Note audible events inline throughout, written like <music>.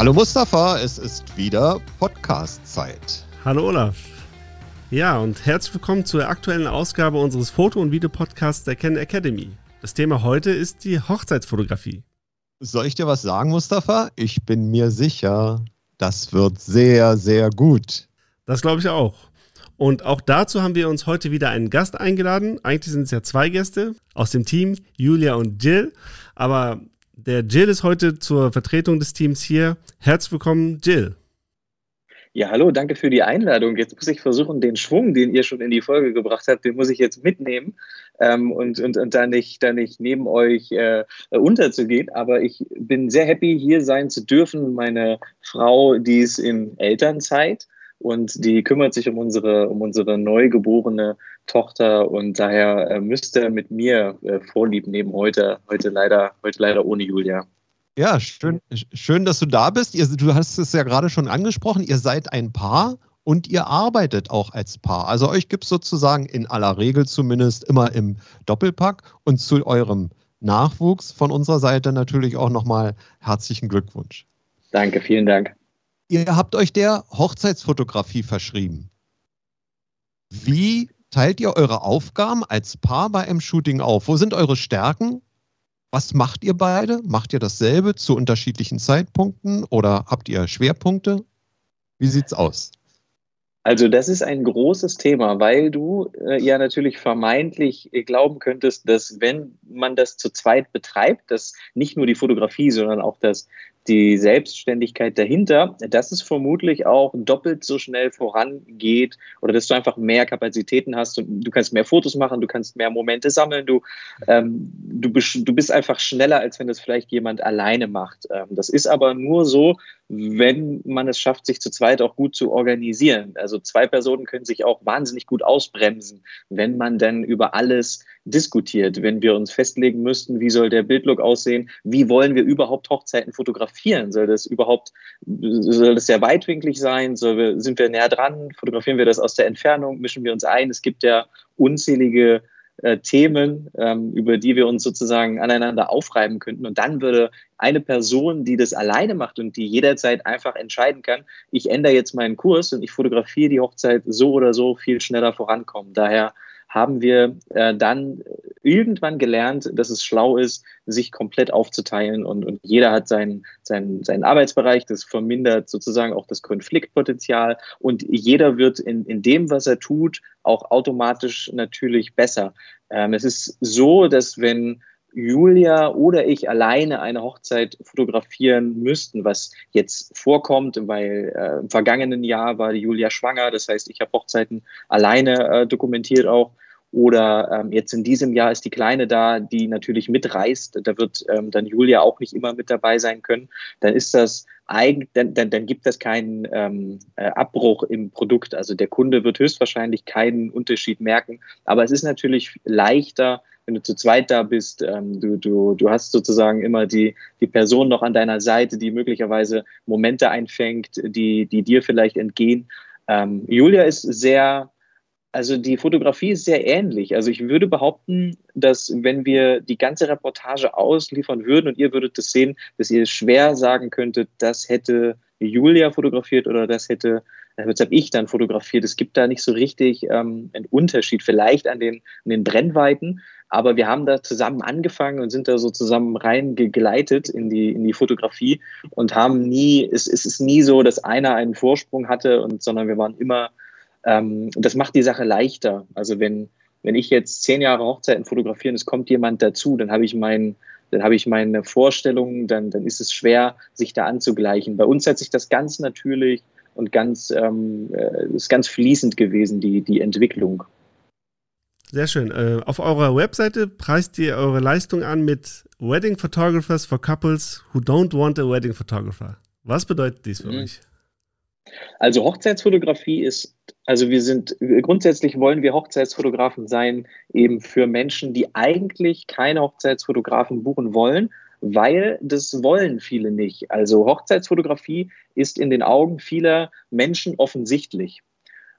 Hallo Mustafa, es ist wieder Podcast-Zeit. Hallo Olaf. Ja, und herzlich willkommen zur aktuellen Ausgabe unseres Foto- und Videopodcasts der Ken Academy. Das Thema heute ist die Hochzeitsfotografie. Soll ich dir was sagen, Mustafa? Ich bin mir sicher, das wird sehr, sehr gut. Das glaube ich auch. Und auch dazu haben wir uns heute wieder einen Gast eingeladen. Eigentlich sind es ja zwei Gäste aus dem Team, Julia und Jill. Aber der Jill ist heute zur Vertretung des Teams hier. Herzlich willkommen, Jill. Ja, hallo, danke für die Einladung. Jetzt muss ich versuchen, den Schwung, den ihr schon in die Folge gebracht habt, den muss ich jetzt mitnehmen ähm, und, und, und da, nicht, da nicht neben euch äh, unterzugehen. Aber ich bin sehr happy, hier sein zu dürfen. Meine Frau, die ist in Elternzeit und die kümmert sich um unsere, um unsere neugeborene Tochter und daher äh, müsste mit mir äh, Vorlieb nehmen heute, heute leider, heute leider ohne Julia. Ja, schön, schön, dass du da bist. Ihr, du hast es ja gerade schon angesprochen, ihr seid ein Paar und ihr arbeitet auch als Paar. Also euch gibt es sozusagen in aller Regel zumindest immer im Doppelpack und zu eurem Nachwuchs von unserer Seite natürlich auch nochmal herzlichen Glückwunsch. Danke, vielen Dank. Ihr habt euch der Hochzeitsfotografie verschrieben. Wie teilt ihr eure Aufgaben als Paar bei einem Shooting auf? Wo sind eure Stärken? Was macht ihr beide? Macht ihr dasselbe zu unterschiedlichen Zeitpunkten oder habt ihr Schwerpunkte? Wie sieht's aus? Also das ist ein großes Thema, weil du äh, ja natürlich vermeintlich äh, glauben könntest, dass wenn man das zu zweit betreibt, dass nicht nur die Fotografie, sondern auch das die Selbstständigkeit dahinter, dass es vermutlich auch doppelt so schnell vorangeht oder dass du einfach mehr Kapazitäten hast und du kannst mehr Fotos machen, du kannst mehr Momente sammeln, du, ähm, du, du bist einfach schneller, als wenn das vielleicht jemand alleine macht. Ähm, das ist aber nur so, wenn man es schafft, sich zu zweit auch gut zu organisieren. Also zwei Personen können sich auch wahnsinnig gut ausbremsen, wenn man dann über alles diskutiert. Wenn wir uns festlegen müssten, wie soll der Bildlook aussehen, wie wollen wir überhaupt Hochzeiten fotografieren? Soll das überhaupt, soll das sehr weitwinklig sein? Soll wir, sind wir näher dran? Fotografieren wir das aus der Entfernung? Mischen wir uns ein? Es gibt ja unzählige äh, Themen, ähm, über die wir uns sozusagen aneinander aufreiben könnten. Und dann würde eine Person, die das alleine macht und die jederzeit einfach entscheiden kann, ich ändere jetzt meinen Kurs und ich fotografiere die Hochzeit so oder so viel schneller vorankommen. Daher haben wir äh, dann irgendwann gelernt, dass es schlau ist, sich komplett aufzuteilen und, und jeder hat seinen, seinen, seinen Arbeitsbereich, das vermindert sozusagen auch das Konfliktpotenzial und jeder wird in, in dem, was er tut, auch automatisch natürlich besser. Ähm, es ist so, dass wenn Julia oder ich alleine eine Hochzeit fotografieren müssten, was jetzt vorkommt, weil äh, im vergangenen Jahr war die Julia schwanger, das heißt, ich habe Hochzeiten alleine äh, dokumentiert auch. Oder ähm, jetzt in diesem Jahr ist die Kleine da, die natürlich mitreist. Da wird ähm, dann Julia auch nicht immer mit dabei sein können. Dann ist das eigentlich, dann, dann, dann gibt es keinen ähm, äh, Abbruch im Produkt. Also der Kunde wird höchstwahrscheinlich keinen Unterschied merken. Aber es ist natürlich leichter, wenn du zu zweit da bist. Ähm, du, du, du hast sozusagen immer die, die Person noch an deiner Seite, die möglicherweise Momente einfängt, die, die dir vielleicht entgehen. Ähm, Julia ist sehr also die Fotografie ist sehr ähnlich. Also ich würde behaupten, dass wenn wir die ganze Reportage ausliefern würden und ihr würdet das sehen, dass ihr schwer sagen könntet, das hätte Julia fotografiert oder das hätte, das habe ich dann fotografiert. Es gibt da nicht so richtig ähm, einen Unterschied, vielleicht an den, an den Brennweiten, aber wir haben da zusammen angefangen und sind da so zusammen reingegleitet in die, in die Fotografie und haben nie, es, es ist nie so, dass einer einen Vorsprung hatte, und, sondern wir waren immer ähm, das macht die Sache leichter. Also wenn, wenn ich jetzt zehn Jahre Hochzeiten fotografiere und es kommt jemand dazu, dann habe ich mein, dann habe ich meine Vorstellungen, dann, dann ist es schwer, sich da anzugleichen. Bei uns hat sich das ganz natürlich und ganz, ähm, äh, ist ganz fließend gewesen, die, die Entwicklung. Sehr schön. Äh, auf eurer Webseite preist ihr eure Leistung an mit Wedding Photographers for Couples who don't want a Wedding Photographer. Was bedeutet dies für mhm. euch? Also Hochzeitsfotografie ist, also wir sind, grundsätzlich wollen wir Hochzeitsfotografen sein, eben für Menschen, die eigentlich keine Hochzeitsfotografen buchen wollen, weil das wollen viele nicht. Also Hochzeitsfotografie ist in den Augen vieler Menschen offensichtlich.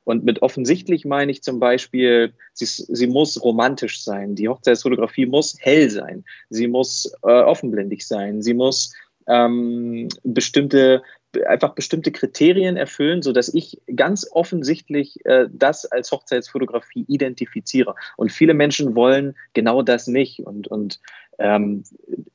Und mit offensichtlich meine ich zum Beispiel, sie, sie muss romantisch sein. Die Hochzeitsfotografie muss hell sein. Sie muss äh, offenblendig sein. Sie muss ähm, bestimmte einfach bestimmte Kriterien erfüllen, so dass ich ganz offensichtlich äh, das als Hochzeitsfotografie identifiziere. Und viele Menschen wollen genau das nicht. Und, und ähm,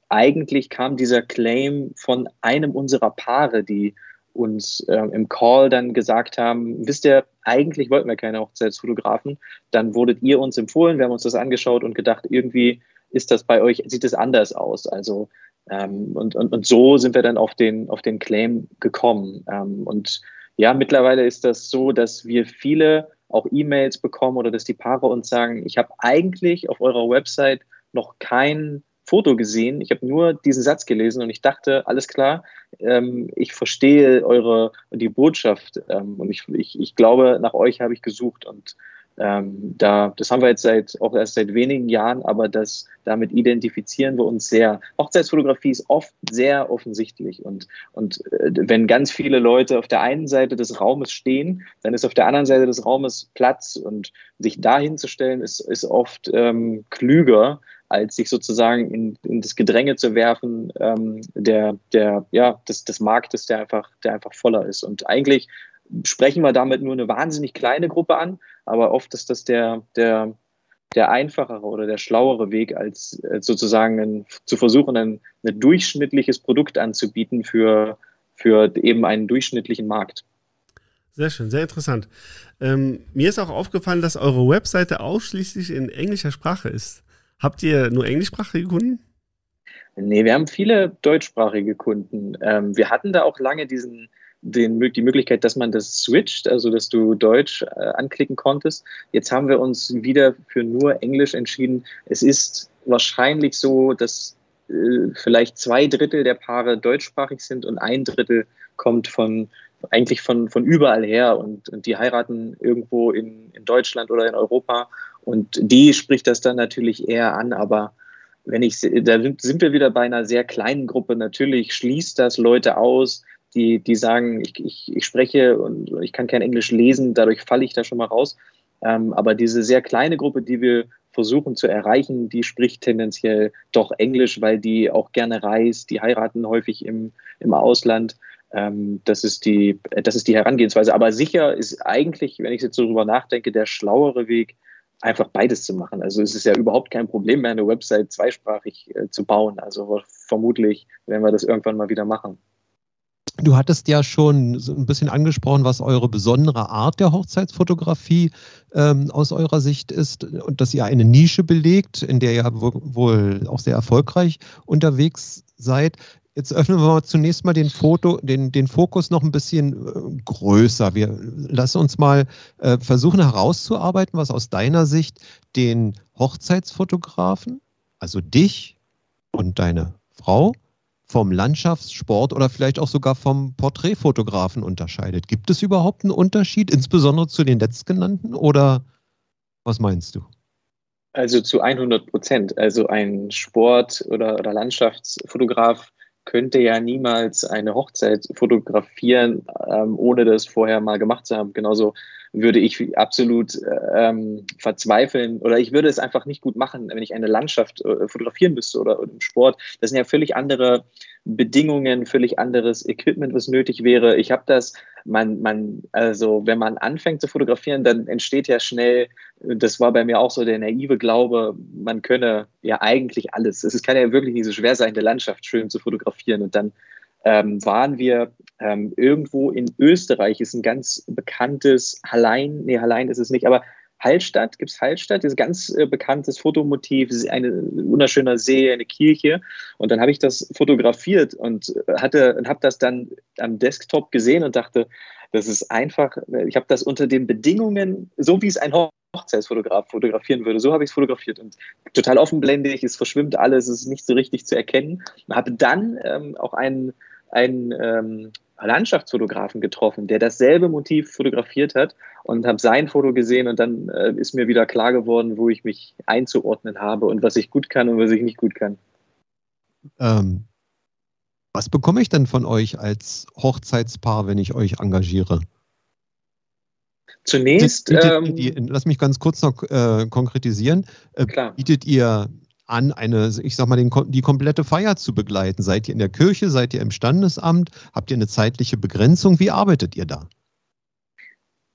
eigentlich kam dieser Claim von einem unserer Paare, die uns äh, im Call dann gesagt haben, wisst ihr, eigentlich wollten wir keine Hochzeitsfotografen, dann wurdet ihr uns empfohlen, wir haben uns das angeschaut und gedacht, irgendwie ist das bei euch, sieht es anders aus. Also ähm, und, und, und so sind wir dann auf den, auf den Claim gekommen. Ähm, und ja, mittlerweile ist das so, dass wir viele auch E-Mails bekommen oder dass die Paare uns sagen, ich habe eigentlich auf eurer Website noch kein Foto gesehen, ich habe nur diesen Satz gelesen und ich dachte, alles klar, ähm, ich verstehe eure die Botschaft ähm, und ich, ich, ich glaube, nach euch habe ich gesucht und ähm, da, das haben wir jetzt seit auch erst seit wenigen Jahren, aber das, damit identifizieren wir uns sehr. Hochzeitsfotografie ist oft sehr offensichtlich und, und äh, wenn ganz viele Leute auf der einen Seite des Raumes stehen, dann ist auf der anderen Seite des Raumes Platz und sich dahin zu stellen, ist, ist oft ähm, klüger, als sich sozusagen in, in das Gedränge zu werfen, ähm, der, der, ja, des, des Marktes, der einfach, der einfach voller ist. Und eigentlich sprechen wir damit nur eine wahnsinnig kleine Gruppe an, aber oft ist das der, der, der einfachere oder der schlauere Weg, als, als sozusagen ein, zu versuchen, ein, ein durchschnittliches Produkt anzubieten für, für eben einen durchschnittlichen Markt. Sehr schön, sehr interessant. Ähm, mir ist auch aufgefallen, dass eure Webseite ausschließlich in englischer Sprache ist. Habt ihr nur englischsprachige Kunden? Nee, wir haben viele deutschsprachige Kunden. Ähm, wir hatten da auch lange diesen, den, die Möglichkeit, dass man das switcht, also dass du Deutsch äh, anklicken konntest. Jetzt haben wir uns wieder für nur Englisch entschieden. Es ist wahrscheinlich so, dass äh, vielleicht zwei Drittel der Paare deutschsprachig sind und ein Drittel kommt von eigentlich von, von überall her und, und die heiraten irgendwo in, in Deutschland oder in Europa und die spricht das dann natürlich eher an, aber wenn ich, da sind wir wieder bei einer sehr kleinen Gruppe. Natürlich schließt das Leute aus, die, die sagen, ich, ich, ich spreche und ich kann kein Englisch lesen, dadurch falle ich da schon mal raus. Ähm, aber diese sehr kleine Gruppe, die wir versuchen zu erreichen, die spricht tendenziell doch Englisch, weil die auch gerne reist, die heiraten häufig im, im Ausland. Ähm, das, ist die, das ist die Herangehensweise. Aber sicher ist eigentlich, wenn ich jetzt so drüber nachdenke, der schlauere Weg, einfach beides zu machen. Also es ist ja überhaupt kein Problem mehr, eine Website zweisprachig äh, zu bauen. Also vermutlich werden wir das irgendwann mal wieder machen. Du hattest ja schon so ein bisschen angesprochen, was eure besondere Art der Hochzeitsfotografie ähm, aus eurer Sicht ist und dass ihr eine Nische belegt, in der ihr wohl auch sehr erfolgreich unterwegs seid. Jetzt öffnen wir mal zunächst mal den Foto, den, den Fokus noch ein bisschen äh, größer. Wir lassen uns mal äh, versuchen herauszuarbeiten, was aus deiner Sicht den Hochzeitsfotografen, also dich und deine Frau, vom Landschaftssport oder vielleicht auch sogar vom Porträtfotografen unterscheidet. Gibt es überhaupt einen Unterschied, insbesondere zu den letztgenannten oder was meinst du? Also zu 100 Prozent. Also ein Sport- oder, oder Landschaftsfotograf könnte ja niemals eine Hochzeit fotografieren, ähm, ohne das vorher mal gemacht zu haben. Genauso würde ich absolut ähm, verzweifeln oder ich würde es einfach nicht gut machen, wenn ich eine Landschaft äh, fotografieren müsste oder, oder im Sport. Das sind ja völlig andere Bedingungen, völlig anderes Equipment, was nötig wäre. Ich habe das, man, man, also wenn man anfängt zu fotografieren, dann entsteht ja schnell, das war bei mir auch so der naive Glaube, man könne ja eigentlich alles. Es kann ja wirklich nicht so schwer sein, eine Landschaft schön zu fotografieren und dann ähm, waren wir ähm, irgendwo in Österreich, ist ein ganz bekanntes Hallein, nee, Hallein ist es nicht, aber Hallstatt, gibt es Hallstatt, dieses ganz äh, bekanntes Fotomotiv, eine wunderschöne See, eine Kirche. Und dann habe ich das fotografiert und hatte und habe das dann am Desktop gesehen und dachte, das ist einfach, ich habe das unter den Bedingungen, so wie es ein Hochzeitsfotograf fotografieren würde, so habe ich es fotografiert und total offenblendig, es verschwimmt alles, es ist nicht so richtig zu erkennen. Und habe dann ähm, auch einen einen ähm, Landschaftsfotografen getroffen, der dasselbe Motiv fotografiert hat und habe sein Foto gesehen und dann äh, ist mir wieder klar geworden, wo ich mich einzuordnen habe und was ich gut kann und was ich nicht gut kann. Ähm, was bekomme ich denn von euch als Hochzeitspaar, wenn ich euch engagiere? Zunächst. Bietet, ähm, die, lass mich ganz kurz noch äh, konkretisieren. Äh, bietet ihr an, eine, ich sag mal, den, die komplette Feier zu begleiten? Seid ihr in der Kirche? Seid ihr im Standesamt? Habt ihr eine zeitliche Begrenzung? Wie arbeitet ihr da?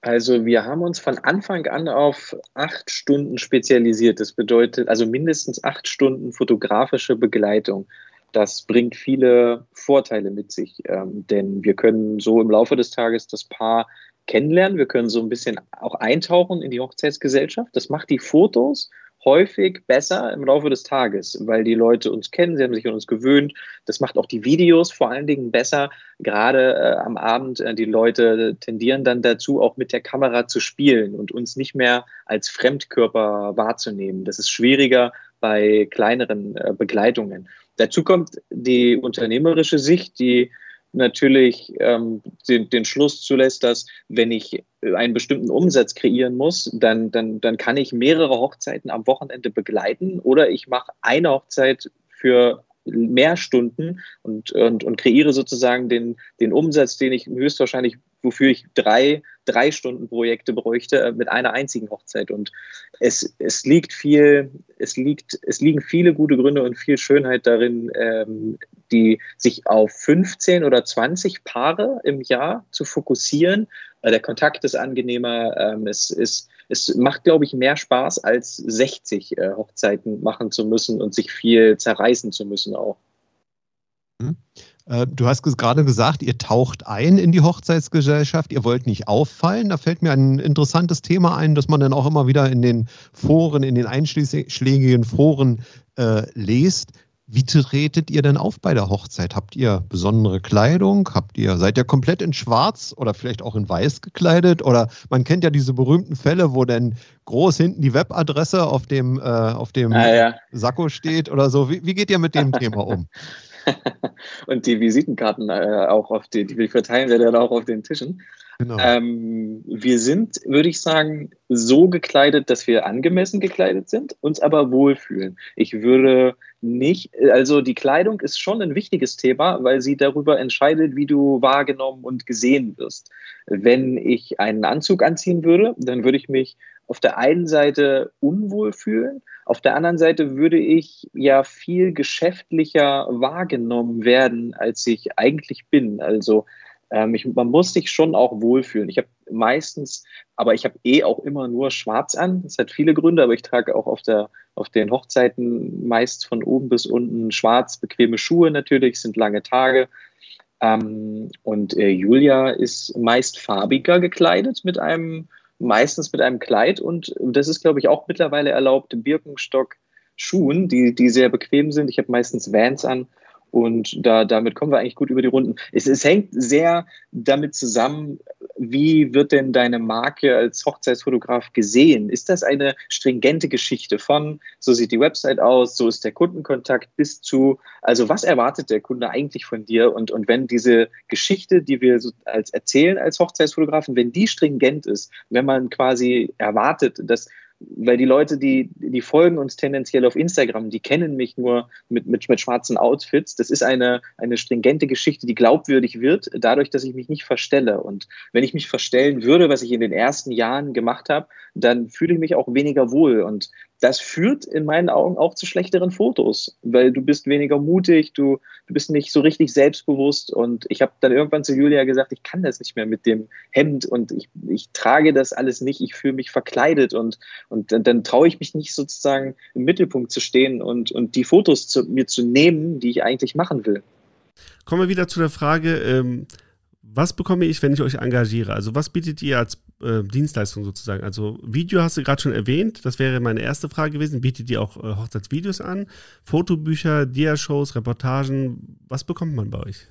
Also wir haben uns von Anfang an auf acht Stunden spezialisiert. Das bedeutet also mindestens acht Stunden fotografische Begleitung. Das bringt viele Vorteile mit sich, ähm, denn wir können so im Laufe des Tages das Paar kennenlernen. Wir können so ein bisschen auch eintauchen in die Hochzeitsgesellschaft. Das macht die Fotos häufig besser im Laufe des Tages, weil die Leute uns kennen, sie haben sich an uns gewöhnt. Das macht auch die Videos vor allen Dingen besser. Gerade äh, am Abend, äh, die Leute tendieren dann dazu, auch mit der Kamera zu spielen und uns nicht mehr als Fremdkörper wahrzunehmen. Das ist schwieriger bei kleineren äh, Begleitungen. Dazu kommt die unternehmerische Sicht, die natürlich ähm, den, den Schluss zulässt, dass wenn ich einen bestimmten Umsatz kreieren muss, dann, dann, dann kann ich mehrere Hochzeiten am Wochenende begleiten oder ich mache eine Hochzeit für mehr Stunden und, und, und kreiere sozusagen den, den Umsatz, den ich höchstwahrscheinlich, wofür ich drei, drei Stunden Projekte bräuchte, äh, mit einer einzigen Hochzeit. Und es, es liegt viel, es liegt, es liegen viele gute Gründe und viel Schönheit darin, ähm, die sich auf 15 oder 20 Paare im Jahr zu fokussieren. Der Kontakt ist angenehmer, ähm, es ist es macht, glaube ich, mehr Spaß, als 60 äh, Hochzeiten machen zu müssen und sich viel zerreißen zu müssen auch. Mhm. Äh, du hast gerade gesagt, ihr taucht ein in die Hochzeitsgesellschaft, ihr wollt nicht auffallen. Da fällt mir ein interessantes Thema ein, das man dann auch immer wieder in den Foren, in den einschlägigen Foren äh, liest. Wie tretet ihr denn auf bei der Hochzeit? Habt ihr besondere Kleidung? Habt ihr, seid ihr komplett in Schwarz oder vielleicht auch in Weiß gekleidet? Oder man kennt ja diese berühmten Fälle, wo dann groß hinten die Webadresse auf dem, äh, auf dem ah, ja. Sakko steht oder so. Wie, wie geht ihr mit dem Thema um? <laughs> Und die Visitenkarten äh, auch auf die, die wir verteilen wir dann auch auf den Tischen. Genau. Ähm, wir sind, würde ich sagen, so gekleidet, dass wir angemessen gekleidet sind, uns aber wohlfühlen. Ich würde nicht, also die Kleidung ist schon ein wichtiges Thema, weil sie darüber entscheidet, wie du wahrgenommen und gesehen wirst. Wenn ich einen Anzug anziehen würde, dann würde ich mich auf der einen Seite unwohl fühlen, auf der anderen Seite würde ich ja viel geschäftlicher wahrgenommen werden, als ich eigentlich bin. Also ähm, ich, man muss sich schon auch wohlfühlen. Ich habe meistens, aber ich habe eh auch immer nur schwarz an. Das hat viele Gründe, aber ich trage auch auf, der, auf den Hochzeiten meist von oben bis unten schwarz, bequeme Schuhe natürlich, sind lange Tage. Ähm, und äh, Julia ist meist farbiger gekleidet mit einem, meistens mit einem Kleid und das ist, glaube ich, auch mittlerweile erlaubt, Birkenstock Schuhen, die, die sehr bequem sind. Ich habe meistens Vans an und da, damit kommen wir eigentlich gut über die Runden. Es, es hängt sehr damit zusammen, wie wird denn deine Marke als Hochzeitsfotograf gesehen? Ist das eine stringente Geschichte von, so sieht die Website aus, so ist der Kundenkontakt bis zu, also was erwartet der Kunde eigentlich von dir? Und, und wenn diese Geschichte, die wir so als erzählen als Hochzeitsfotografen, wenn die stringent ist, wenn man quasi erwartet, dass weil die Leute, die, die folgen uns tendenziell auf Instagram, die kennen mich nur mit, mit, mit schwarzen Outfits. Das ist eine, eine stringente Geschichte, die glaubwürdig wird, dadurch, dass ich mich nicht verstelle. Und wenn ich mich verstellen würde, was ich in den ersten Jahren gemacht habe, dann fühle ich mich auch weniger wohl. Und das führt in meinen Augen auch zu schlechteren Fotos, weil du bist weniger mutig, du, du bist nicht so richtig selbstbewusst. Und ich habe dann irgendwann zu Julia gesagt, ich kann das nicht mehr mit dem Hemd und ich, ich trage das alles nicht, ich fühle mich verkleidet und, und dann, dann traue ich mich nicht sozusagen im Mittelpunkt zu stehen und, und die Fotos zu, mir zu nehmen, die ich eigentlich machen will. Kommen wir wieder zu der Frage, ähm, was bekomme ich, wenn ich euch engagiere? Also was bietet ihr als äh, Dienstleistung sozusagen? Also Video hast du gerade schon erwähnt, das wäre meine erste Frage gewesen. Bietet ihr auch äh, Hochzeitsvideos an? Fotobücher, Diashows, Reportagen? Was bekommt man bei euch?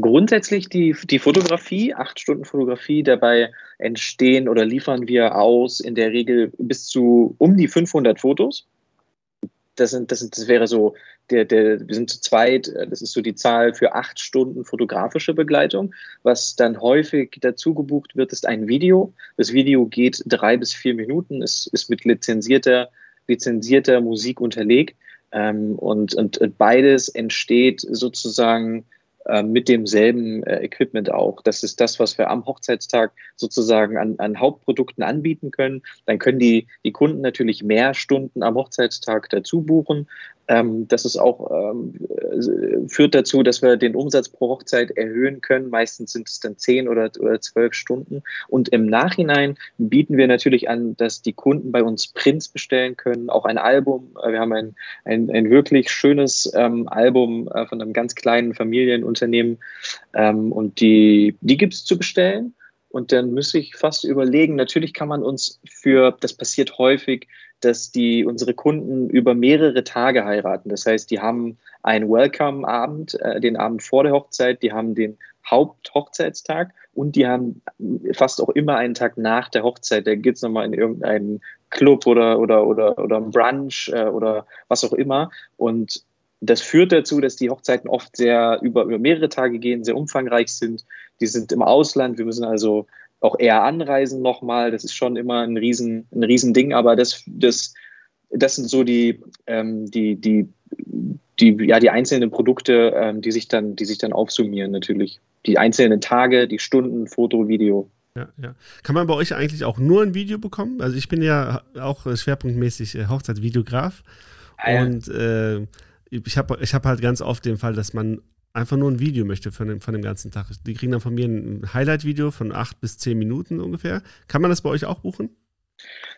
Grundsätzlich die, die Fotografie, acht Stunden Fotografie, dabei entstehen oder liefern wir aus in der Regel bis zu um die 500 Fotos. Das, sind, das, sind, das wäre so der, der, wir sind zu zweit, äh, das ist so die Zahl für acht Stunden fotografische Begleitung. Was dann häufig dazu gebucht wird, ist ein Video. Das Video geht drei bis vier Minuten, es ist mit lizenzierter, lizenzierter Musik unterlegt. Ähm, und, und, und beides entsteht sozusagen mit demselben äh, Equipment auch. Das ist das, was wir am Hochzeitstag sozusagen an, an Hauptprodukten anbieten können. Dann können die, die Kunden natürlich mehr Stunden am Hochzeitstag dazu buchen. Ähm, das ist auch, ähm, führt dazu, dass wir den Umsatz pro Hochzeit erhöhen können. Meistens sind es dann zehn oder, oder zwölf Stunden. Und im Nachhinein bieten wir natürlich an, dass die Kunden bei uns Prints bestellen können, auch ein Album. Wir haben ein, ein, ein wirklich schönes ähm, Album äh, von einem ganz kleinen Familienunternehmen ähm, und die, die gibt es zu bestellen. Und dann müsste ich fast überlegen, natürlich kann man uns für, das passiert häufig, dass die unsere Kunden über mehrere Tage heiraten. Das heißt, die haben einen Welcome-Abend, äh, den Abend vor der Hochzeit, die haben den Haupthochzeitstag und die haben fast auch immer einen Tag nach der Hochzeit. Da geht es nochmal in irgendeinen Club oder, oder, oder, oder ein Brunch äh, oder was auch immer. Und das führt dazu, dass die Hochzeiten oft sehr über, über mehrere Tage gehen, sehr umfangreich sind. Die sind im Ausland. Wir müssen also auch eher anreisen nochmal. Das ist schon immer ein riesen, ein riesen Ding, aber das, das, das sind so die, ähm, die, die, die, ja, die einzelnen Produkte, ähm, die sich dann, die sich dann aufsummieren natürlich. Die einzelnen Tage, die Stunden, Foto, Video. Ja, ja. Kann man bei euch eigentlich auch nur ein Video bekommen? Also ich bin ja auch schwerpunktmäßig äh, Hochzeitsvideograf ah, ja. und äh, ich habe ich hab halt ganz oft den Fall, dass man einfach nur ein Video möchte von dem, von dem ganzen Tag. Die kriegen dann von mir ein Highlight-Video von acht bis zehn Minuten ungefähr. Kann man das bei euch auch buchen?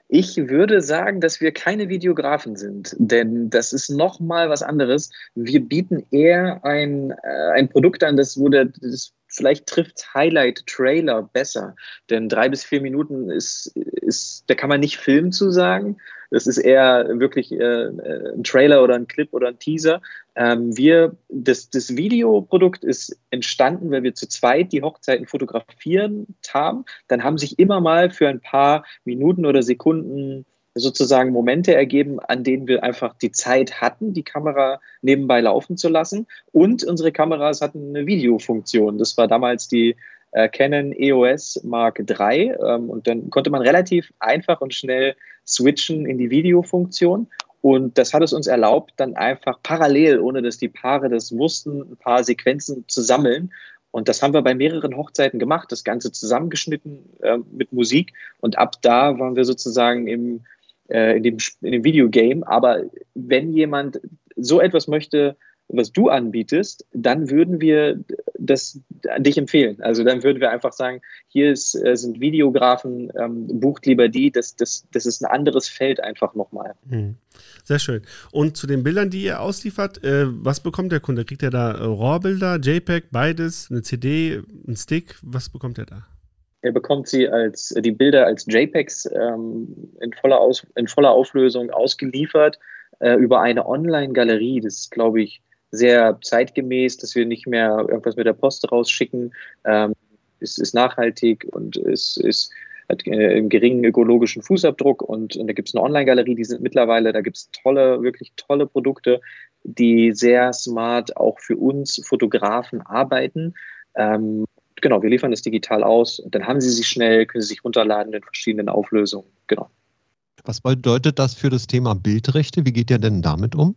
Ich würde sagen, dass wir keine Videografen sind, denn das ist nochmal was anderes. Wir bieten eher ein, äh, ein Produkt an, das, wo das vielleicht trifft Highlight-Trailer besser, denn drei bis vier Minuten ist, ist, da kann man nicht Film zu sagen, das ist eher wirklich äh, ein Trailer oder ein Clip oder ein Teaser. Ähm, wir, das, das Videoprodukt ist entstanden, weil wir zu zweit die Hochzeiten fotografieren haben. Dann haben sich immer mal für ein paar Minuten oder Sekunden sozusagen Momente ergeben, an denen wir einfach die Zeit hatten, die Kamera nebenbei laufen zu lassen. Und unsere Kameras hatten eine Videofunktion. Das war damals die äh, Canon EOS Mark III. Ähm, und dann konnte man relativ einfach und schnell switchen in die Videofunktion. Und das hat es uns erlaubt, dann einfach parallel, ohne dass die Paare das wussten, ein paar Sequenzen zu sammeln. Und das haben wir bei mehreren Hochzeiten gemacht, das Ganze zusammengeschnitten äh, mit Musik. Und ab da waren wir sozusagen im, äh, in, dem, in dem Videogame. Aber wenn jemand so etwas möchte, was du anbietest, dann würden wir das an dich empfehlen. Also dann würden wir einfach sagen, hier ist, äh, sind Videografen, ähm, bucht lieber die, das, das, das ist ein anderes Feld einfach nochmal. Hm. Sehr schön. Und zu den Bildern, die ihr ausliefert, äh, was bekommt der Kunde? Kriegt er da äh, RAW-Bilder, JPEG, beides, eine CD, ein Stick? Was bekommt er da? Er bekommt sie als die Bilder als JPEGs ähm, in, voller Aus, in voller Auflösung ausgeliefert äh, über eine Online-Galerie. Das ist, glaube ich, sehr zeitgemäß, dass wir nicht mehr irgendwas mit der Post rausschicken. Ähm, es ist nachhaltig und es ist hat äh, einen geringen ökologischen Fußabdruck und, und da gibt es eine Online-Galerie, die sind mittlerweile, da gibt es tolle, wirklich tolle Produkte, die sehr smart auch für uns Fotografen arbeiten. Ähm, genau, wir liefern das digital aus und dann haben sie sie schnell, können sie sich runterladen in verschiedenen Auflösungen. Genau. Was bedeutet das für das Thema Bildrechte? Wie geht ihr denn damit um?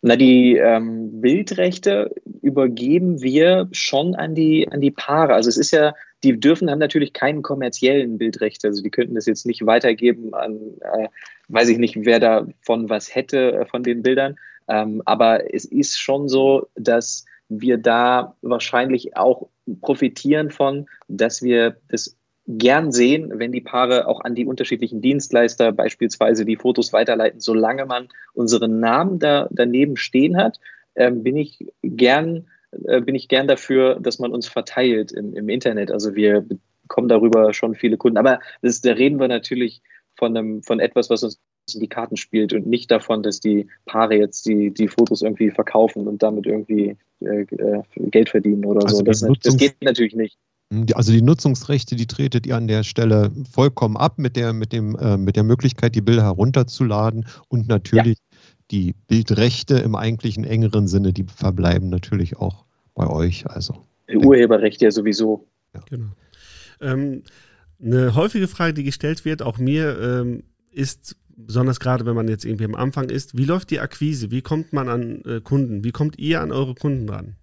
Na, die ähm, Bildrechte übergeben wir schon an die, an die Paare. Also es ist ja, die dürfen haben natürlich keinen kommerziellen Bildrechte. Also die könnten das jetzt nicht weitergeben an, äh, weiß ich nicht, wer davon was hätte äh, von den Bildern. Ähm, aber es ist schon so, dass wir da wahrscheinlich auch profitieren von, dass wir das gern sehen, wenn die Paare auch an die unterschiedlichen Dienstleister beispielsweise die Fotos weiterleiten. Solange man unseren Namen da daneben stehen hat, äh, bin ich gern äh, bin ich gern dafür, dass man uns verteilt im, im Internet. Also wir bekommen darüber schon viele Kunden. Aber das, da reden wir natürlich von, einem, von etwas, was uns in die Karten spielt und nicht davon, dass die Paare jetzt die, die Fotos irgendwie verkaufen und damit irgendwie äh, äh Geld verdienen oder also so. Das, das geht natürlich nicht. Hm, also die Nutzungsrechte, die tretet ihr an der Stelle vollkommen ab mit der, mit dem, äh, mit der Möglichkeit, die Bilder herunterzuladen und natürlich ja. die Bildrechte im eigentlichen engeren Sinne, die verbleiben natürlich auch bei euch. Also Urheberrecht ja sowieso. Ja. Genau. Ähm, eine häufige Frage, die gestellt wird, auch mir, ähm, ist besonders gerade, wenn man jetzt irgendwie am Anfang ist, wie läuft die Akquise? Wie kommt man an äh, Kunden? Wie kommt ihr an eure Kunden ran?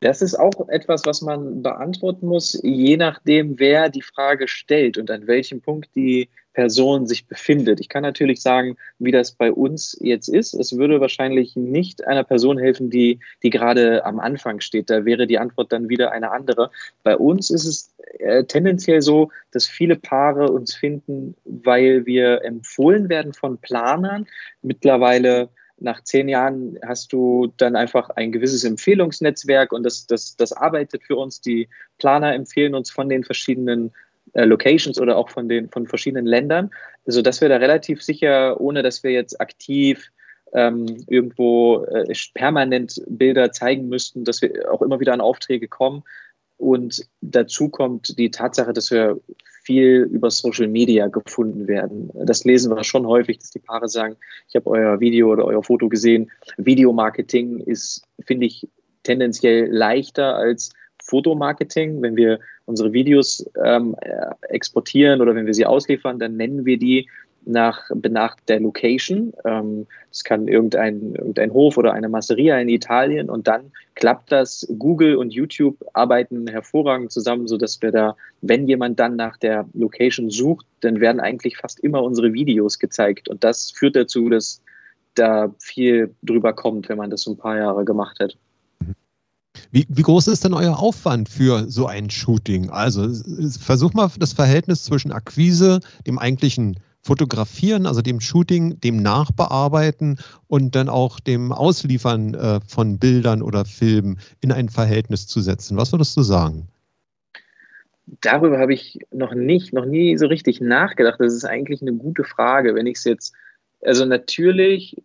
Das ist auch etwas, was man beantworten muss, je nachdem, wer die Frage stellt und an welchem Punkt die Person sich befindet. Ich kann natürlich sagen, wie das bei uns jetzt ist. Es würde wahrscheinlich nicht einer Person helfen, die, die gerade am Anfang steht. Da wäre die Antwort dann wieder eine andere. Bei uns ist es äh, tendenziell so, dass viele Paare uns finden, weil wir empfohlen werden von Planern. Mittlerweile nach zehn Jahren hast du dann einfach ein gewisses Empfehlungsnetzwerk und das, das, das arbeitet für uns. Die Planer empfehlen uns von den verschiedenen äh, Locations oder auch von den von verschiedenen Ländern, sodass wir da relativ sicher, ohne dass wir jetzt aktiv ähm, irgendwo äh, permanent Bilder zeigen müssten, dass wir auch immer wieder an Aufträge kommen. Und dazu kommt die Tatsache, dass wir viel über Social Media gefunden werden. Das lesen wir schon häufig, dass die Paare sagen, ich habe euer Video oder euer Foto gesehen. Videomarketing ist, finde ich, tendenziell leichter als Fotomarketing. Wenn wir unsere Videos ähm, exportieren oder wenn wir sie ausliefern, dann nennen wir die nach, nach der Location. Ähm, das kann irgendein, irgendein Hof oder eine Masseria in Italien und dann klappt das. Google und YouTube arbeiten hervorragend zusammen, sodass wir da, wenn jemand dann nach der Location sucht, dann werden eigentlich fast immer unsere Videos gezeigt und das führt dazu, dass da viel drüber kommt, wenn man das so ein paar Jahre gemacht hat. Wie, wie, groß ist denn euer Aufwand für so ein Shooting? Also versuch mal das Verhältnis zwischen Akquise, dem eigentlichen Fotografieren, also dem Shooting, dem Nachbearbeiten und dann auch dem Ausliefern äh, von Bildern oder Filmen in ein Verhältnis zu setzen. Was würdest du sagen? Darüber habe ich noch nicht, noch nie so richtig nachgedacht. Das ist eigentlich eine gute Frage. Wenn ich es jetzt, also natürlich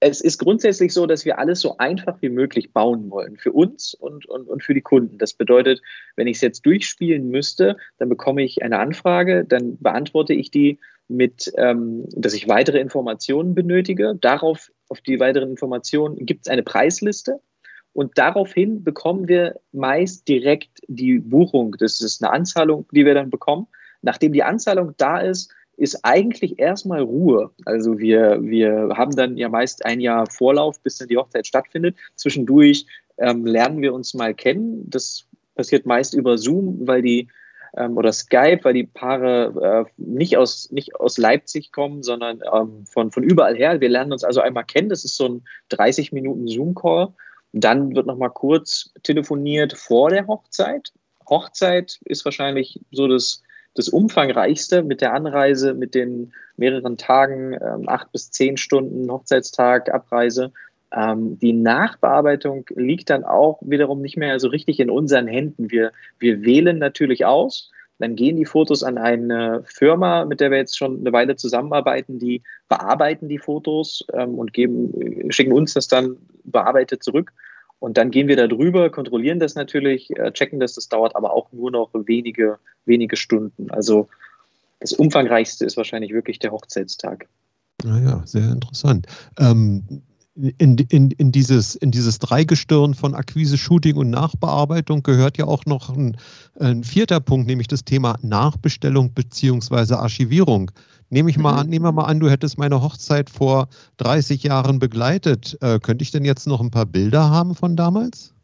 es ist grundsätzlich so, dass wir alles so einfach wie möglich bauen wollen. Für uns und, und, und für die Kunden. Das bedeutet, wenn ich es jetzt durchspielen müsste, dann bekomme ich eine Anfrage, dann beantworte ich die mit, ähm, dass ich weitere Informationen benötige. Darauf, auf die weiteren Informationen gibt es eine Preisliste. Und daraufhin bekommen wir meist direkt die Buchung. Das ist eine Anzahlung, die wir dann bekommen. Nachdem die Anzahlung da ist, ist eigentlich erstmal Ruhe. Also wir, wir haben dann ja meist ein Jahr Vorlauf, bis dann die Hochzeit stattfindet. Zwischendurch ähm, lernen wir uns mal kennen. Das passiert meist über Zoom, weil die ähm, oder Skype, weil die Paare äh, nicht, aus, nicht aus Leipzig kommen, sondern ähm, von, von überall her. Wir lernen uns also einmal kennen. Das ist so ein 30 Minuten Zoom-Call. Dann wird nochmal kurz telefoniert vor der Hochzeit. Hochzeit ist wahrscheinlich so das das umfangreichste mit der Anreise, mit den mehreren Tagen, ähm, acht bis zehn Stunden Hochzeitstag, Abreise. Ähm, die Nachbearbeitung liegt dann auch wiederum nicht mehr so richtig in unseren Händen. Wir, wir wählen natürlich aus. Dann gehen die Fotos an eine Firma, mit der wir jetzt schon eine Weile zusammenarbeiten, die bearbeiten die Fotos ähm, und geben, schicken uns das dann bearbeitet zurück. Und dann gehen wir da drüber, kontrollieren das natürlich, äh, checken das. Das dauert aber auch nur noch wenige, wenige Stunden. Also das Umfangreichste ist wahrscheinlich wirklich der Hochzeitstag. Naja, sehr interessant. Ähm, in, in, in, dieses, in dieses Dreigestirn von Akquise, Shooting und Nachbearbeitung gehört ja auch noch ein, ein vierter Punkt, nämlich das Thema Nachbestellung bzw. Archivierung. Nehme ich mal mhm. an, nehmen wir mal an, du hättest meine Hochzeit vor 30 Jahren begleitet. Äh, könnte ich denn jetzt noch ein paar Bilder haben von damals?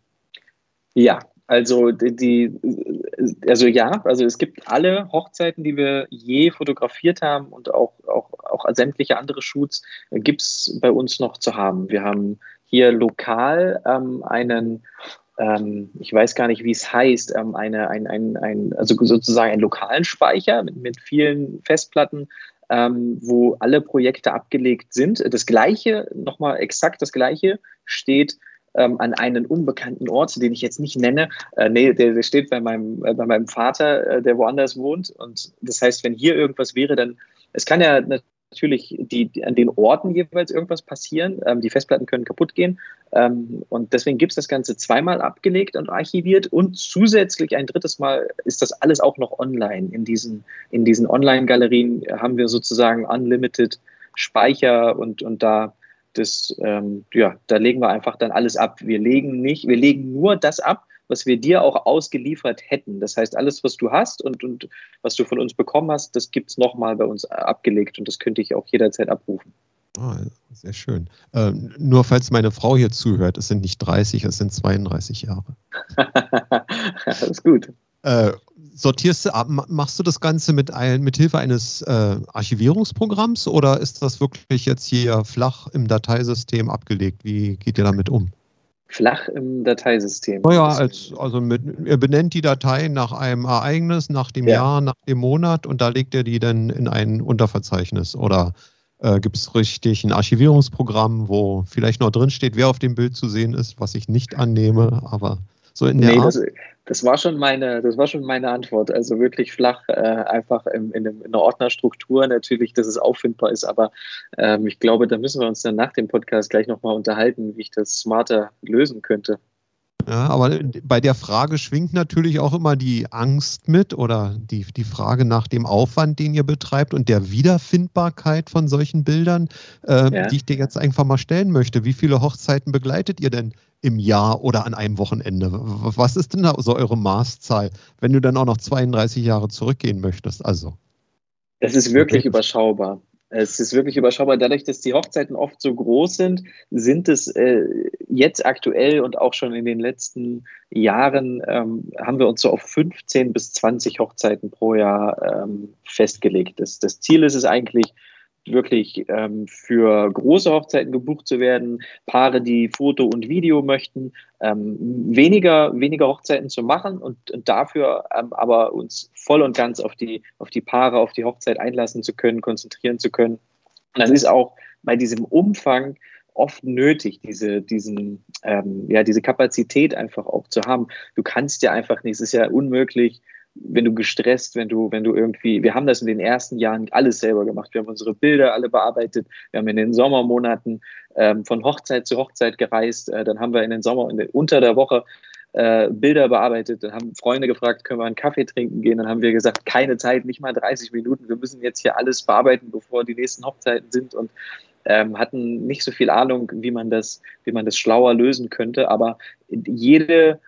Ja, also die, also ja, also es gibt alle Hochzeiten, die wir je fotografiert haben und auch, auch, auch sämtliche andere Shoots gibt es bei uns noch zu haben. Wir haben hier lokal ähm, einen ähm, ich weiß gar nicht, wie es heißt, ähm, eine, ein, ein, ein, also sozusagen einen lokalen Speicher mit, mit vielen Festplatten, ähm, wo alle Projekte abgelegt sind. Das gleiche, nochmal exakt das gleiche, steht ähm, an einen unbekannten Ort, den ich jetzt nicht nenne. Äh, nee, der, der steht bei meinem, äh, bei meinem Vater, äh, der woanders wohnt. Und das heißt, wenn hier irgendwas wäre, dann, es kann ja natürlich die, die, an den Orten jeweils irgendwas passieren. Ähm, die Festplatten können kaputt gehen. Ähm, und deswegen gibt es das Ganze zweimal abgelegt und archiviert. Und zusätzlich ein drittes Mal ist das alles auch noch online. In diesen, in diesen Online-Galerien haben wir sozusagen unlimited Speicher und, und da das, ähm, ja, da legen wir einfach dann alles ab. Wir legen nicht, wir legen nur das ab, was wir dir auch ausgeliefert hätten. Das heißt, alles, was du hast und, und was du von uns bekommen hast, das gibt es nochmal bei uns abgelegt und das könnte ich auch jederzeit abrufen. Ah, sehr schön. Äh, nur falls meine Frau hier zuhört, es sind nicht 30, es sind 32 Jahre. <laughs> das ist gut. Äh, sortierst du machst du das Ganze mit, ein, mit Hilfe eines äh, Archivierungsprogramms oder ist das wirklich jetzt hier flach im Dateisystem abgelegt? Wie geht ihr damit um? Flach im Dateisystem. Naja, als, also mit, ihr benennt die Datei nach einem Ereignis, nach dem ja. Jahr, nach dem Monat und da legt ihr die dann in ein Unterverzeichnis oder äh, gibt es richtig ein Archivierungsprogramm, wo vielleicht noch drin steht, wer auf dem Bild zu sehen ist, was ich nicht annehme, aber so in der nee, Art. Das, das, war schon meine, das war schon meine Antwort. Also wirklich flach, äh, einfach in, in, in, einer Ordnerstruktur natürlich, dass es auffindbar ist. Aber ähm, ich glaube, da müssen wir uns dann nach dem Podcast gleich nochmal unterhalten, wie ich das smarter lösen könnte. Ja, aber bei der Frage schwingt natürlich auch immer die Angst mit oder die, die Frage nach dem Aufwand, den ihr betreibt und der Wiederfindbarkeit von solchen Bildern, äh, ja. die ich dir jetzt einfach mal stellen möchte. Wie viele Hochzeiten begleitet ihr denn im Jahr oder an einem Wochenende? Was ist denn da so eure Maßzahl, wenn du dann auch noch 32 Jahre zurückgehen möchtest? Also. Es ist wirklich überschaubar. Es ist wirklich überschaubar. Dadurch, dass die Hochzeiten oft so groß sind, sind es äh, jetzt aktuell und auch schon in den letzten Jahren ähm, haben wir uns so auf 15 bis 20 Hochzeiten pro Jahr ähm, festgelegt. Das, das Ziel ist es eigentlich, wirklich ähm, für große Hochzeiten gebucht zu werden, Paare, die Foto und Video möchten, ähm, weniger, weniger Hochzeiten zu machen und, und dafür ähm, aber uns voll und ganz auf die, auf die Paare, auf die Hochzeit einlassen zu können, konzentrieren zu können. Und das ist auch bei diesem Umfang oft nötig, diese, diesen, ähm, ja, diese Kapazität einfach auch zu haben. Du kannst ja einfach nicht, es ist ja unmöglich, wenn du gestresst, wenn du, wenn du irgendwie, wir haben das in den ersten Jahren alles selber gemacht. Wir haben unsere Bilder alle bearbeitet. Wir haben in den Sommermonaten ähm, von Hochzeit zu Hochzeit gereist. Äh, dann haben wir in den Sommer, in den, unter der Woche äh, Bilder bearbeitet. Dann haben Freunde gefragt, können wir einen Kaffee trinken gehen? Dann haben wir gesagt, keine Zeit, nicht mal 30 Minuten. Wir müssen jetzt hier alles bearbeiten, bevor die nächsten Hochzeiten sind und ähm, hatten nicht so viel Ahnung, wie man das, wie man das schlauer lösen könnte. Aber jede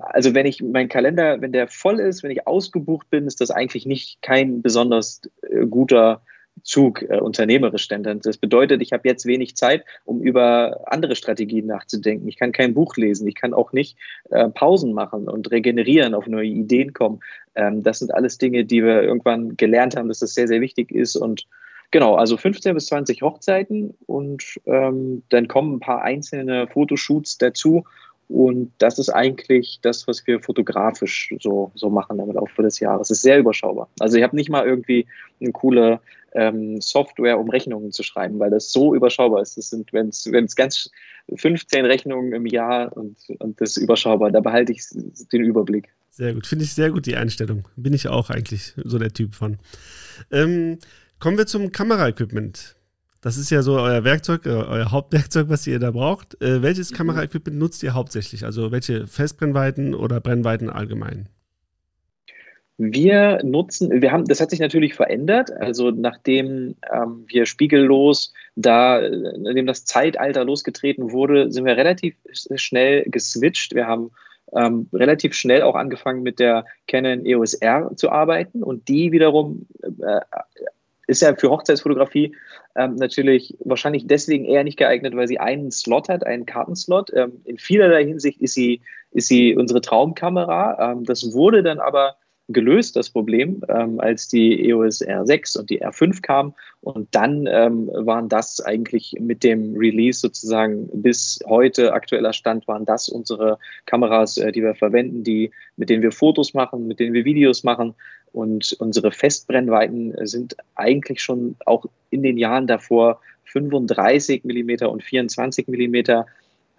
also wenn ich mein Kalender, wenn der voll ist, wenn ich ausgebucht bin, ist das eigentlich nicht kein besonders äh, guter Zug äh, unternehmerisch denn das bedeutet, ich habe jetzt wenig Zeit, um über andere Strategien nachzudenken. Ich kann kein Buch lesen, ich kann auch nicht äh, Pausen machen und regenerieren, auf neue Ideen kommen. Ähm, das sind alles Dinge, die wir irgendwann gelernt haben, dass das sehr, sehr wichtig ist und Genau, also 15 bis 20 Hochzeiten und ähm, dann kommen ein paar einzelne Fotoshoots dazu und das ist eigentlich das, was wir fotografisch so, so machen im Laufe des Jahres. Es ist sehr überschaubar. Also ich habe nicht mal irgendwie eine coole ähm, Software, um Rechnungen zu schreiben, weil das so überschaubar ist. Das sind, wenn es ganz 15 Rechnungen im Jahr und, und das ist überschaubar, da behalte ich den Überblick. Sehr gut, finde ich sehr gut die Einstellung. Bin ich auch eigentlich so der Typ von. Ähm, kommen wir zum Kameraequipment. Das ist ja so euer Werkzeug, äh, euer Hauptwerkzeug, was ihr da braucht. Äh, welches mhm. Kameraequipment nutzt ihr hauptsächlich? Also welche Festbrennweiten oder Brennweiten allgemein? Wir nutzen, wir haben, das hat sich natürlich verändert. Also nachdem ähm, wir spiegellos da, nachdem das Zeitalter losgetreten wurde, sind wir relativ schnell geswitcht. Wir haben ähm, relativ schnell auch angefangen mit der Canon EOS R zu arbeiten und die wiederum äh, ist ja für Hochzeitsfotografie ähm, natürlich wahrscheinlich deswegen eher nicht geeignet, weil sie einen Slot hat, einen Kartenslot. Ähm, in vielerlei Hinsicht ist sie, ist sie unsere Traumkamera. Ähm, das wurde dann aber gelöst, das Problem, ähm, als die EOS R6 und die R5 kamen. Und dann ähm, waren das eigentlich mit dem Release sozusagen bis heute aktueller Stand, waren das unsere Kameras, äh, die wir verwenden, die, mit denen wir Fotos machen, mit denen wir Videos machen. Und unsere Festbrennweiten sind eigentlich schon auch in den Jahren davor 35 mm und 24 mm,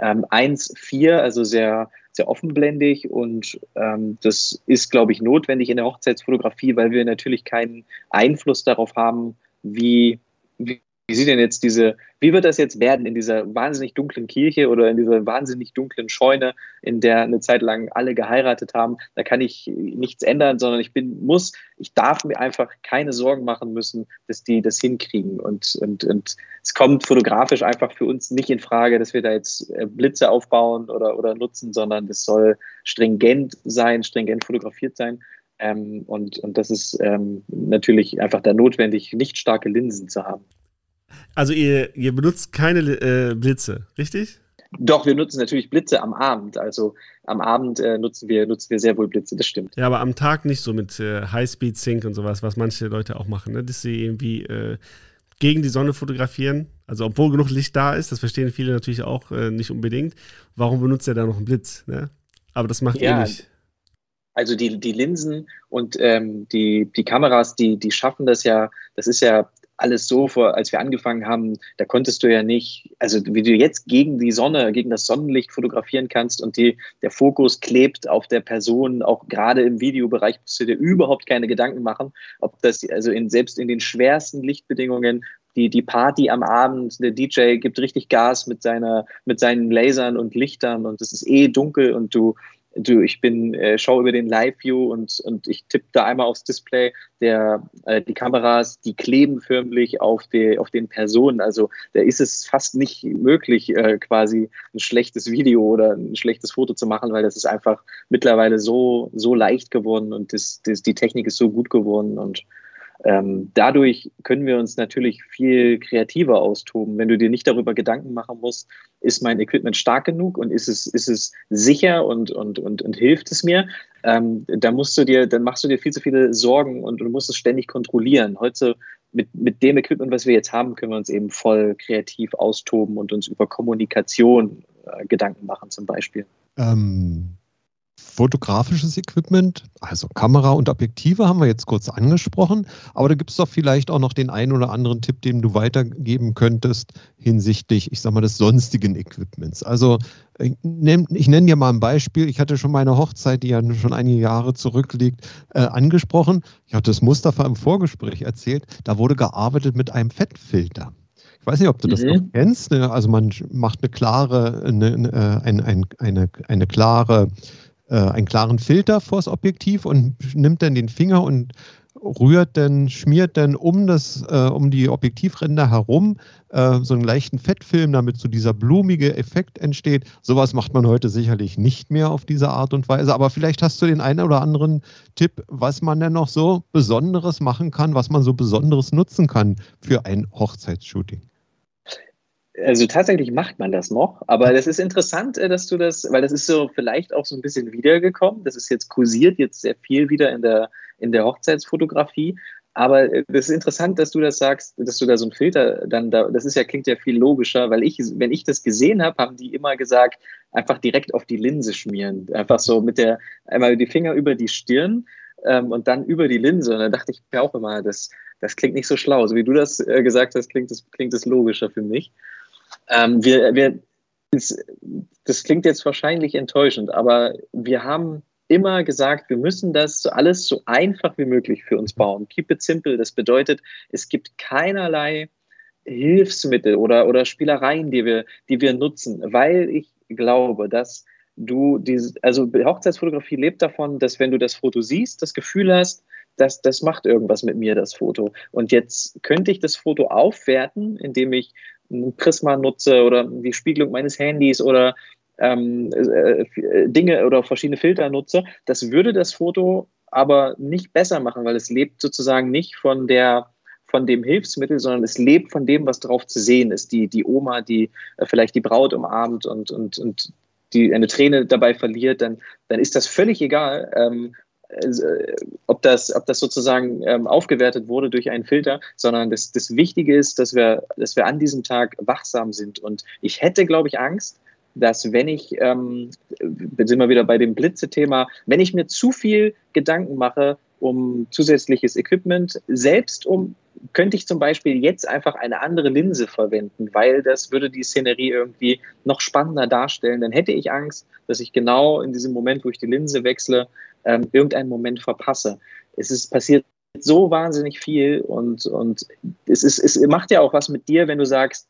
ähm, 1,4, also sehr, sehr offenblendig. Und ähm, das ist, glaube ich, notwendig in der Hochzeitsfotografie, weil wir natürlich keinen Einfluss darauf haben, wie, wie wie sieht denn jetzt diese, wie wird das jetzt werden in dieser wahnsinnig dunklen Kirche oder in dieser wahnsinnig dunklen Scheune, in der eine Zeit lang alle geheiratet haben? Da kann ich nichts ändern, sondern ich bin, muss, ich darf mir einfach keine Sorgen machen müssen, dass die das hinkriegen. Und, und, und es kommt fotografisch einfach für uns nicht in Frage, dass wir da jetzt äh, Blitze aufbauen oder, oder nutzen, sondern es soll stringent sein, stringent fotografiert sein. Ähm, und, und das ist ähm, natürlich einfach da notwendig, nicht starke Linsen zu haben. Also ihr, ihr benutzt keine äh, Blitze, richtig? Doch, wir nutzen natürlich Blitze am Abend. Also am Abend äh, nutzen, wir, nutzen wir sehr wohl Blitze, das stimmt. Ja, aber am Tag nicht so mit äh, High-Speed-Sync und sowas, was manche Leute auch machen, ne? dass sie irgendwie äh, gegen die Sonne fotografieren. Also obwohl genug Licht da ist, das verstehen viele natürlich auch äh, nicht unbedingt. Warum benutzt er da noch einen Blitz? Ne? Aber das macht ja, ihr nicht. Also die, die Linsen und ähm, die, die Kameras, die, die schaffen das ja, das ist ja alles so, vor, als wir angefangen haben, da konntest du ja nicht, also wie du jetzt gegen die Sonne, gegen das Sonnenlicht fotografieren kannst und die, der Fokus klebt auf der Person, auch gerade im Videobereich musst du dir überhaupt keine Gedanken machen, ob das, also in, selbst in den schwersten Lichtbedingungen, die, die Party am Abend, der DJ gibt richtig Gas mit seiner, mit seinen Lasern und Lichtern und es ist eh dunkel und du, du, ich bin, äh, schaue über den Live-View und, und ich tippe da einmal aufs Display. Der, äh, die Kameras, die kleben förmlich auf, die, auf den Personen. Also da ist es fast nicht möglich, äh, quasi ein schlechtes Video oder ein schlechtes Foto zu machen, weil das ist einfach mittlerweile so, so leicht geworden und das, das, die Technik ist so gut geworden und ähm, dadurch können wir uns natürlich viel kreativer austoben. Wenn du dir nicht darüber Gedanken machen musst, ist mein Equipment stark genug und ist es, ist es sicher und, und, und, und hilft es mir, ähm, dann musst du dir, dann machst du dir viel zu viele Sorgen und du musst es ständig kontrollieren. Heute mit, mit dem Equipment, was wir jetzt haben, können wir uns eben voll kreativ austoben und uns über Kommunikation äh, Gedanken machen, zum Beispiel. Ähm, fotografisches Equipment, also Kamera und Objektive haben wir jetzt kurz angesprochen, aber da gibt es doch vielleicht auch noch den einen oder anderen Tipp, den du weitergeben könntest hinsichtlich, ich sag mal, des sonstigen Equipments. Also ich nenne, ich nenne dir mal ein Beispiel. Ich hatte schon meine Hochzeit, die ja schon einige Jahre zurückliegt, äh, angesprochen. Ich hatte das Mustafa im Vorgespräch erzählt. Da wurde gearbeitet mit einem Fettfilter. Ich weiß nicht, ob du das mhm. noch kennst. Ne? Also man macht eine klare, eine, eine, eine, eine, eine klare äh, einen klaren Filter vors Objektiv und nimmt dann den Finger und rührt dann, schmiert dann um das, äh, um die Objektivränder herum äh, so einen leichten Fettfilm, damit so dieser blumige Effekt entsteht. Sowas macht man heute sicherlich nicht mehr auf diese Art und Weise. Aber vielleicht hast du den einen oder anderen Tipp, was man denn noch so Besonderes machen kann, was man so Besonderes nutzen kann für ein Hochzeitsshooting also tatsächlich macht man das noch, aber das ist interessant, äh, dass du das, weil das ist so vielleicht auch so ein bisschen wiedergekommen. Das ist jetzt kursiert jetzt sehr viel wieder in der, in der Hochzeitsfotografie. Aber äh, das ist interessant, dass du das sagst, dass du da so ein Filter dann da, das ist ja, klingt ja viel logischer, weil ich, wenn ich das gesehen habe, haben die immer gesagt, einfach direkt auf die Linse schmieren. Einfach so mit der, einmal die Finger über die Stirn ähm, und dann über die Linse. Und da dachte ich mir auch immer, das, das klingt nicht so schlau. So wie du das äh, gesagt hast, klingt das, klingt das logischer für mich. Ähm, wir, wir, das, das klingt jetzt wahrscheinlich enttäuschend, aber wir haben immer gesagt, wir müssen das alles so einfach wie möglich für uns bauen. Keep it simple. Das bedeutet, es gibt keinerlei Hilfsmittel oder, oder Spielereien, die wir, die wir nutzen, weil ich glaube, dass du diese, also Hochzeitsfotografie lebt davon, dass wenn du das Foto siehst, das Gefühl hast, dass das macht irgendwas mit mir, das Foto. Und jetzt könnte ich das Foto aufwerten, indem ich ein Prisma nutze oder die Spiegelung meines Handys oder ähm, äh, Dinge oder verschiedene Filter nutze, das würde das Foto aber nicht besser machen, weil es lebt sozusagen nicht von der von dem Hilfsmittel, sondern es lebt von dem, was drauf zu sehen ist. Die, die Oma, die äh, vielleicht die Braut umarmt und, und, und die eine Träne dabei verliert, dann, dann ist das völlig egal, ähm, äh, ob das, ob das sozusagen ähm, aufgewertet wurde durch einen Filter, sondern das, das Wichtige ist, dass wir, dass wir an diesem Tag wachsam sind. Und ich hätte, glaube ich, Angst, dass wenn ich, ähm, sind wir wieder bei dem Blitze-Thema, wenn ich mir zu viel Gedanken mache um zusätzliches Equipment, selbst um, könnte ich zum Beispiel jetzt einfach eine andere Linse verwenden, weil das würde die Szenerie irgendwie noch spannender darstellen. Dann hätte ich Angst, dass ich genau in diesem Moment, wo ich die Linse wechsle, ähm, irgendeinen Moment verpasse. Es ist passiert so wahnsinnig viel und, und es, ist, es macht ja auch was mit dir, wenn du sagst,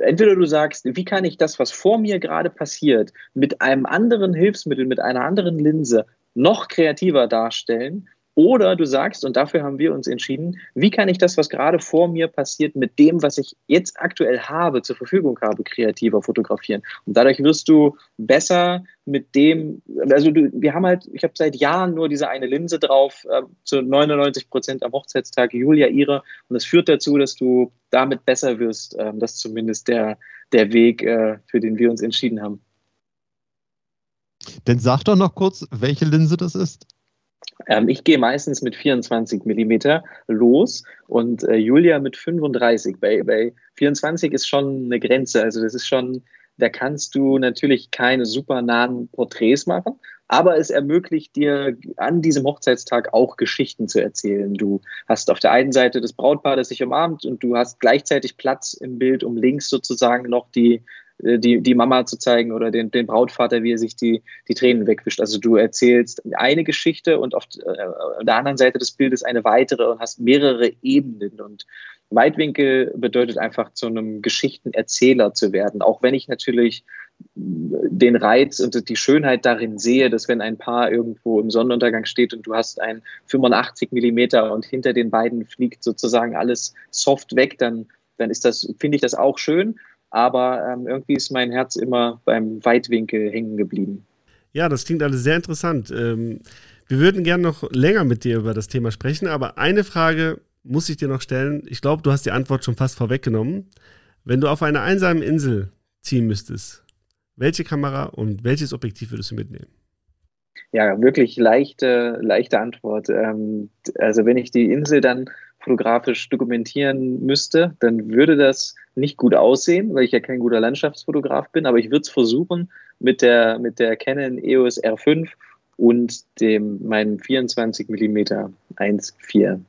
entweder du sagst, wie kann ich das, was vor mir gerade passiert, mit einem anderen Hilfsmittel, mit einer anderen Linse noch kreativer darstellen, Oder du sagst, und dafür haben wir uns entschieden, wie kann ich das, was gerade vor mir passiert, mit dem, was ich jetzt aktuell habe, zur Verfügung habe, kreativer fotografieren. Und dadurch wirst du besser mit dem, also du, wir haben halt, ich habe seit Jahren nur diese eine Linse drauf, äh, zu 99 Prozent am Hochzeitstag, Julia ihre. Und das führt dazu, dass du damit besser wirst. Ähm, das ist zumindest der, der Weg, äh, für den wir uns entschieden haben. Dann sag doch noch kurz, welche Linse das ist. Ähm, ich gehe meistens mit 24 mm los und äh, Julia mit 35. Bei, bei 24 ist schon eine Grenze. Also das ist schon, da kannst du natürlich keine super nahen Porträts machen, aber es ermöglicht dir an diesem Hochzeitstag auch Geschichten zu erzählen. Du hast auf der einen Seite das Brautpaar, das sich umarmt und du hast gleichzeitig Platz im Bild, um links sozusagen noch die die, die Mama zu zeigen oder den, den Brautvater, wie er sich die, die Tränen wegwischt. Also du erzählst eine Geschichte und auf, äh, der anderen Seite des Bildes eine weitere und hast mehrere Ebenen. Und Weitwinkel bedeutet einfach zu einem Geschichtenerzähler zu werden. Auch wenn ich natürlich den Reiz und die Schönheit darin sehe, dass wenn ein Paar irgendwo im Sonnenuntergang steht und du hast ein 85 Millimeter und hinter den beiden fliegt sozusagen alles soft weg, dann, dann ist das, finde ich das auch schön aber ähm, irgendwie ist mein Herz immer beim Weitwinkel hängen geblieben. Ja, das klingt alles sehr interessant. Ähm, wir würden gerne noch länger mit dir über das Thema sprechen, aber eine Frage muss ich dir noch stellen. Ich glaube, du hast die Antwort schon fast vorweggenommen. Wenn du auf einer einsamen Insel ziehen müsstest, welche Kamera und welches Objektiv würdest du mitnehmen? Ja, wirklich leichte, leichte Antwort. Ähm, also wenn ich die Insel dann fotografisch dokumentieren müsste, dann würde das nicht gut aussehen, weil ich ja kein guter Landschaftsfotograf bin, aber ich würde es versuchen mit der, mit der Canon EOS R5 und dem meinem 24 mm 1.4.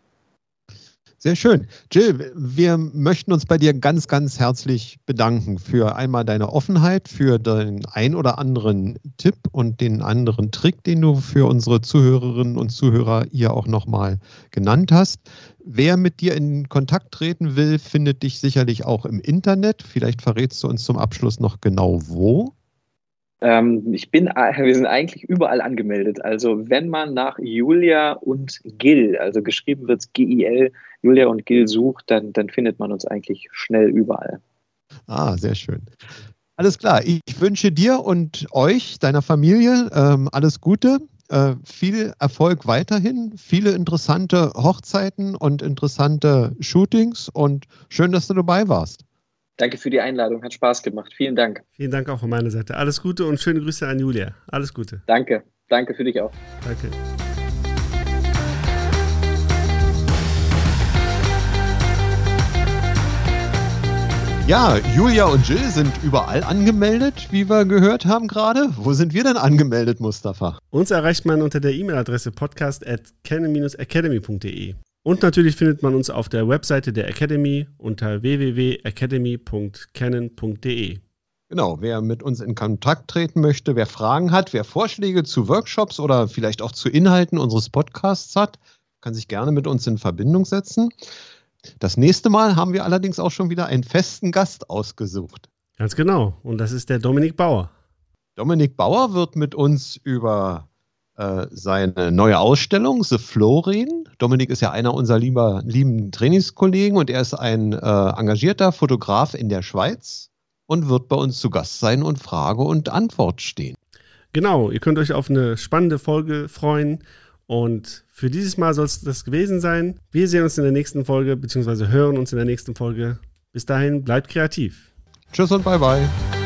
Sehr schön. Jill, wir möchten uns bei dir ganz, ganz herzlich bedanken für einmal deine Offenheit, für den ein oder anderen Tipp und den anderen Trick, den du für unsere Zuhörerinnen und Zuhörer hier auch nochmal genannt hast. Wer mit dir in Kontakt treten will, findet dich sicherlich auch im Internet. Vielleicht verrätst du uns zum Abschluss noch genau wo. Ähm, ich bin, wir sind eigentlich überall angemeldet. Also wenn man nach Julia und Gil, also geschrieben wird G-I-L, Julia und Gil sucht, dann, dann findet man uns eigentlich schnell überall. Ah, sehr schön. Alles klar. Ich wünsche dir und euch, deiner Familie, ähm, alles Gute. Äh, viel Erfolg weiterhin, viele interessante Hochzeiten und interessante Shootings und schön, dass du dabei warst. Danke für die Einladung, hat Spaß gemacht. Vielen Dank. Vielen Dank auch von meiner Seite. Alles Gute und schöne Grüße an Julia. Alles Gute. Danke, danke für dich auch. Danke. Ja, Julia und Jill sind überall angemeldet, wie wir gehört haben gerade. Wo sind wir denn angemeldet, Mustafa? Uns erreicht man unter der E-Mail-Adresse podcast at canon-academy.de. Und natürlich findet man uns auf der Webseite der Academy unter www.academy.canon.de. Genau, wer mit uns in Kontakt treten möchte, wer Fragen hat, wer Vorschläge zu Workshops oder vielleicht auch zu Inhalten unseres Podcasts hat, kann sich gerne mit uns in Verbindung setzen. Das nächste Mal haben wir allerdings auch schon wieder einen festen Gast ausgesucht. Ganz genau, und das ist der Dominik Bauer. Dominik Bauer wird mit uns über äh, seine neue Ausstellung, The Flow, reden. Dominik ist ja einer unserer lieber, lieben Trainingskollegen und er ist ein äh, engagierter Fotograf in der Schweiz und wird bei uns zu Gast sein und Frage und Antwort stehen. Genau, ihr könnt euch auf eine spannende Folge freuen. Und für dieses Mal soll es das gewesen sein. Wir sehen uns in der nächsten Folge, beziehungsweise hören uns in der nächsten Folge. Bis dahin, bleibt kreativ. Tschüss und bye bye.